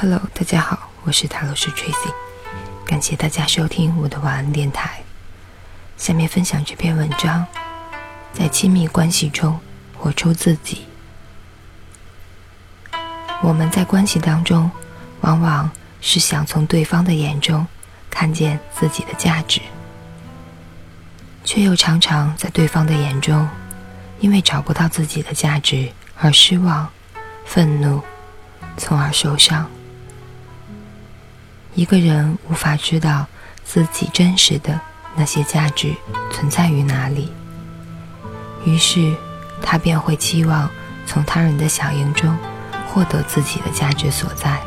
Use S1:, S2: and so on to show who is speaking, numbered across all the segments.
S1: Hello，大家好，我是塔罗斯 Tracy，感谢大家收听我的晚安电台。下面分享这篇文章：在亲密关系中活出自己。我们在关系当中，往往是想从对方的眼中看见自己的价值，却又常常在对方的眼中，因为找不到自己的价值而失望、愤怒，从而受伤。一个人无法知道自己真实的那些价值存在于哪里，于是他便会期望从他人的响应中获得自己的价值所在。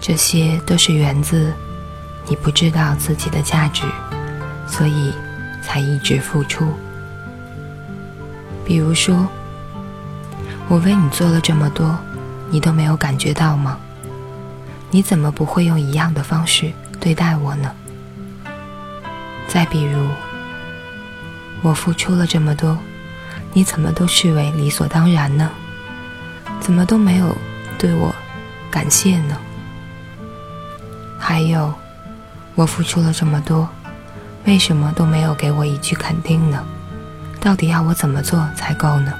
S1: 这些都是源自你不知道自己的价值，所以才一直付出。比如说，我为你做了这么多，你都没有感觉到吗？你怎么不会用一样的方式对待我呢？再比如，我付出了这么多，你怎么都视为理所当然呢？怎么都没有对我感谢呢？还有，我付出了这么多，为什么都没有给我一句肯定呢？到底要我怎么做才够呢？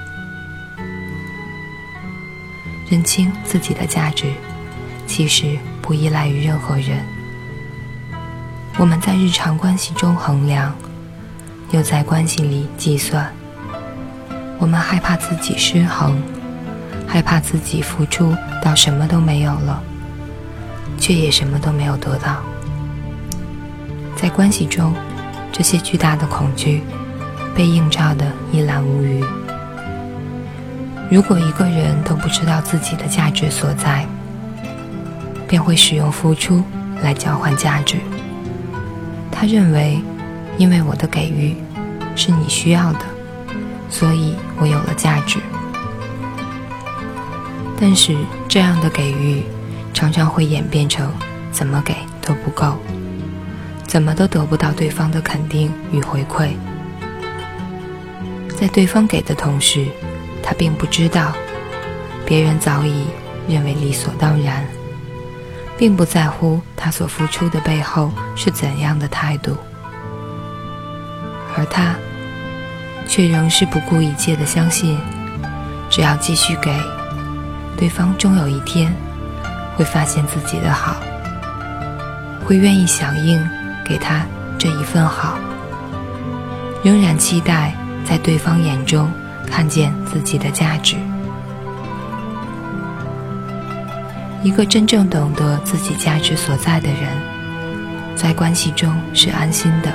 S1: 认清自己的价值。其实不依赖于任何人。我们在日常关系中衡量，又在关系里计算。我们害怕自己失衡，害怕自己付出到什么都没有了，却也什么都没有得到。在关系中，这些巨大的恐惧被映照的一览无余。如果一个人都不知道自己的价值所在，便会使用付出来交换价值。他认为，因为我的给予是你需要的，所以我有了价值。但是这样的给予常常会演变成怎么给都不够，怎么都得不到对方的肯定与回馈。在对方给的同时，他并不知道，别人早已认为理所当然。并不在乎他所付出的背后是怎样的态度，而他却仍是不顾一切的相信，只要继续给，对方终有一天会发现自己的好，会愿意响应给他这一份好，仍然期待在对方眼中看见自己的价值。一个真正懂得自己价值所在的人，在关系中是安心的。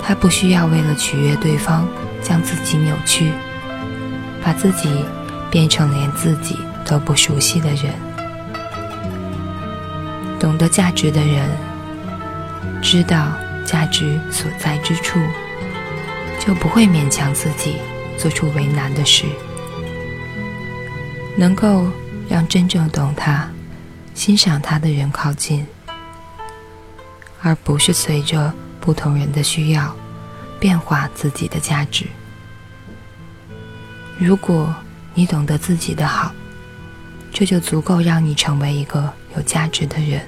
S1: 他不需要为了取悦对方，将自己扭曲，把自己变成连自己都不熟悉的人。懂得价值的人，知道价值所在之处，就不会勉强自己做出为难的事，能够。让真正懂他、欣赏他的人靠近，而不是随着不同人的需要变化自己的价值。如果你懂得自己的好，这就足够让你成为一个有价值的人。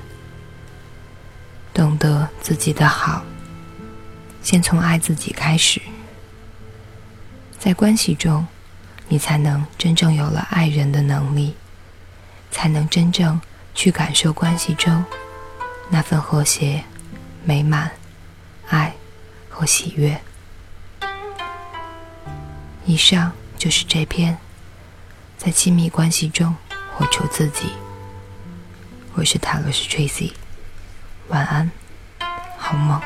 S1: 懂得自己的好，先从爱自己开始，在关系中，你才能真正有了爱人的能力。才能真正去感受关系中那份和谐、美满、爱和喜悦。以上就是这篇在亲密关系中活出自己。我是塔罗斯 Tracy，晚安，好梦。